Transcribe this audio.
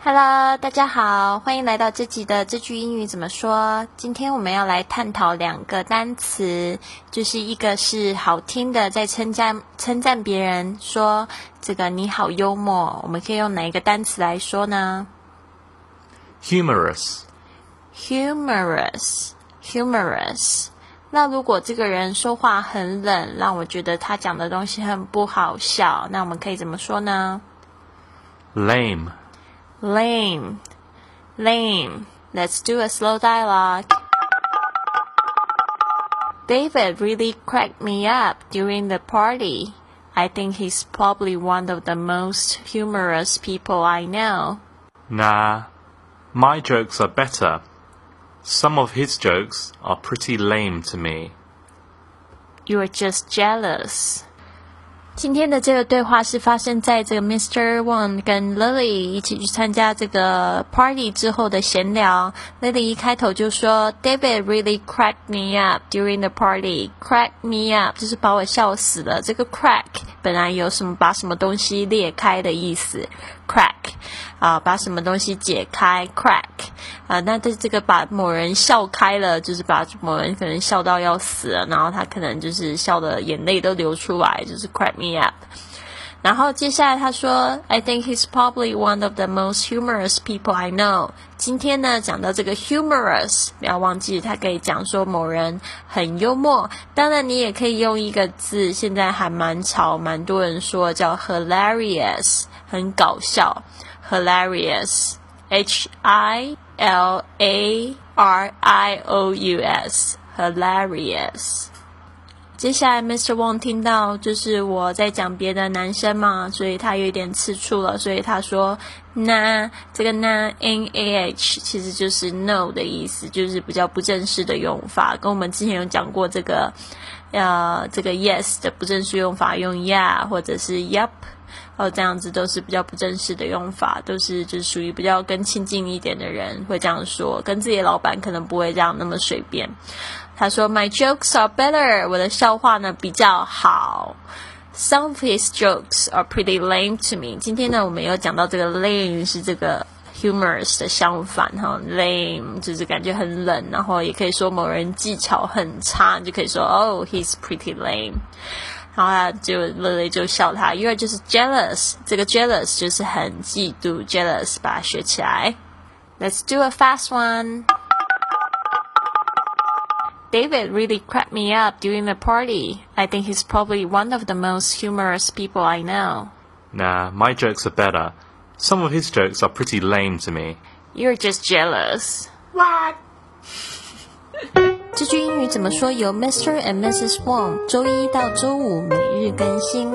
Hello，大家好，欢迎来到这集的这句英语怎么说。今天我们要来探讨两个单词，就是一个是好听的，在称赞称赞别人，说这个你好幽默，我们可以用哪一个单词来说呢？Humorous。Humorous，humorous。那如果这个人说话很冷，让我觉得他讲的东西很不好笑，那我们可以怎么说呢？Lame。Lame, lame. Let's do a slow dialogue. David really cracked me up during the party. I think he's probably one of the most humorous people I know. Nah, my jokes are better. Some of his jokes are pretty lame to me. You're just jealous. 今天的这个对话是发生在这个 Mr. Wang 跟 Lily 一起去参加这个 party 之后的闲聊。Lily 一开头就说：“David really cracked me up during the party. Crack me up 就是把我笑死了。这个 crack 本来有什么把什么东西裂开的意思，crack 啊，把什么东西解开，crack 啊，那这这个把某人笑开了，就是把某人可能笑到要死了，然后他可能就是笑的眼泪都流出来，就是 crack me up。然后接下来他说，I think he's probably one of the most humorous people I know。今天呢，讲到这个 humorous，不要忘记，他可以讲说某人很幽默。当然，你也可以用一个字，现在还蛮潮，蛮多人说叫 hilarious，很搞笑，hilarious，h i l a r i o u s，hilarious。接下来，Mr. Wang 听到就是我在讲别的男生嘛，所以他有一点吃醋了，所以他说那这个那 n a h 其实就是 no 的意思，就是比较不正式的用法。跟我们之前有讲过这个，呃，这个 yes 的不正式用法用 yeah 或者是 yup，哦，这样子都是比较不正式的用法，都是就是属于比较更亲近一点的人会这样说，跟自己的老板可能不会这样那么随便。他说：“My jokes are better。我的笑话呢比较好。Some of his jokes are pretty lame to me。今天呢，我们有讲到这个 lame 是这个 humorous 的相反哈，lame 就是感觉很冷，然后也可以说某人技巧很差，就可以说 Oh, he's pretty lame。然后他就乐乐就笑他，因为就是 jealous，这个 jealous 就是很嫉妒，jealous 把它学起来。Let's do a fast one。” David really cracked me up during the party. I think he's probably one of the most humorous people I know. Nah, my jokes are better. Some of his jokes are pretty lame to me. You're just jealous. What? 这句英语怎么说？由 Mr. and Mrs. Wong 周一到周五每日更新。